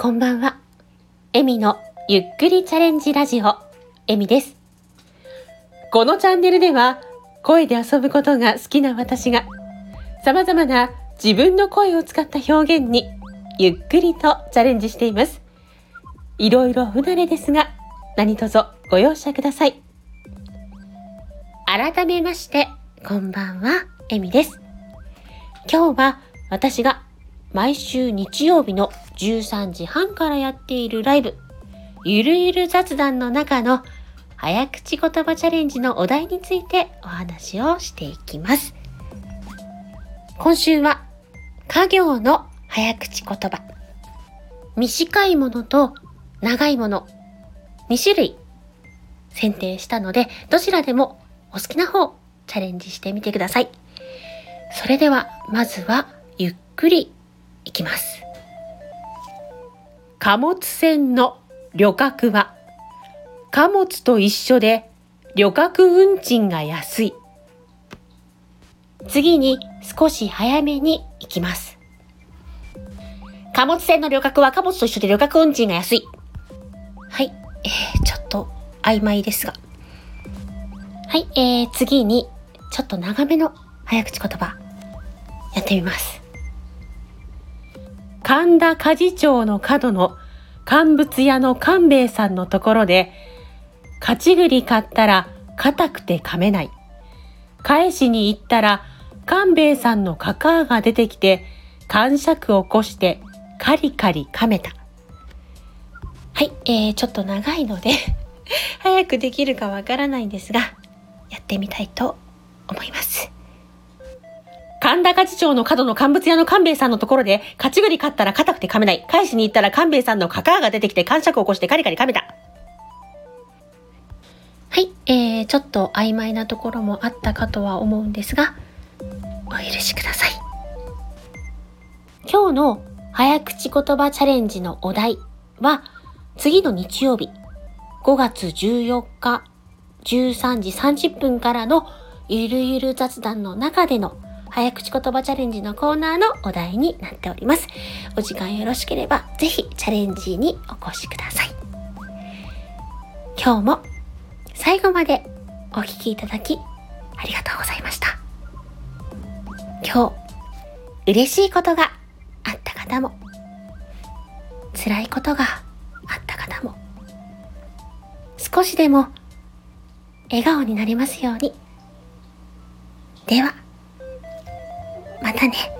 こんばんは。エミのゆっくりチャレンジラジオ、エミです。このチャンネルでは、声で遊ぶことが好きな私が、様々な自分の声を使った表現に、ゆっくりとチャレンジしています。いろいろ不慣れですが、何卒ご容赦ください。改めまして、こんばんは、エミです。今日は私が毎週日曜日の13時半からやっているライブ、ゆるゆる雑談の中の早口言葉チャレンジのお題についてお話をしていきます。今週は家業の早口言葉。短いものと長いもの2種類選定したので、どちらでもお好きな方チャレンジしてみてください。それでは、まずはゆっくりいきます。貨物船の旅客は貨物と一緒で旅客運賃が安い。次に少し早めに行きます。貨物船の旅客は貨物と一緒で旅客運賃が安い。はい、えー、ちょっと曖昧ですが。はい、えー、次にちょっと長めの早口言葉やってみます。神田果樹町の角の乾物屋の勘兵衛さんのところで、勝ち栗買ったら硬くて噛めない。返しに行ったら、勘兵衛さんのカカアが出てきて、感触を起こしてカリカリ噛めた。はい、えー、ちょっと長いので 早くできるかわからないんですが、やってみたいと思います。神田勝町の角の乾物屋の勘兵衛さんのところで、勝ち栗買ったら硬くて噛めない。返しに行ったら勘兵衛さんのカカアが出てきて感触を起こしてカリカリ噛めた。はい、えー、ちょっと曖昧なところもあったかとは思うんですが、お許しください。今日の早口言葉チャレンジのお題は、次の日曜日、5月14日13時30分からのゆるゆる雑談の中での早口言葉チャレンジのコーナーのお題になっております。お時間よろしければぜひチャレンジにお越しください。今日も最後までお聴きいただきありがとうございました。今日嬉しいことがあった方も辛いことがあった方も少しでも笑顔になりますように。では。またね。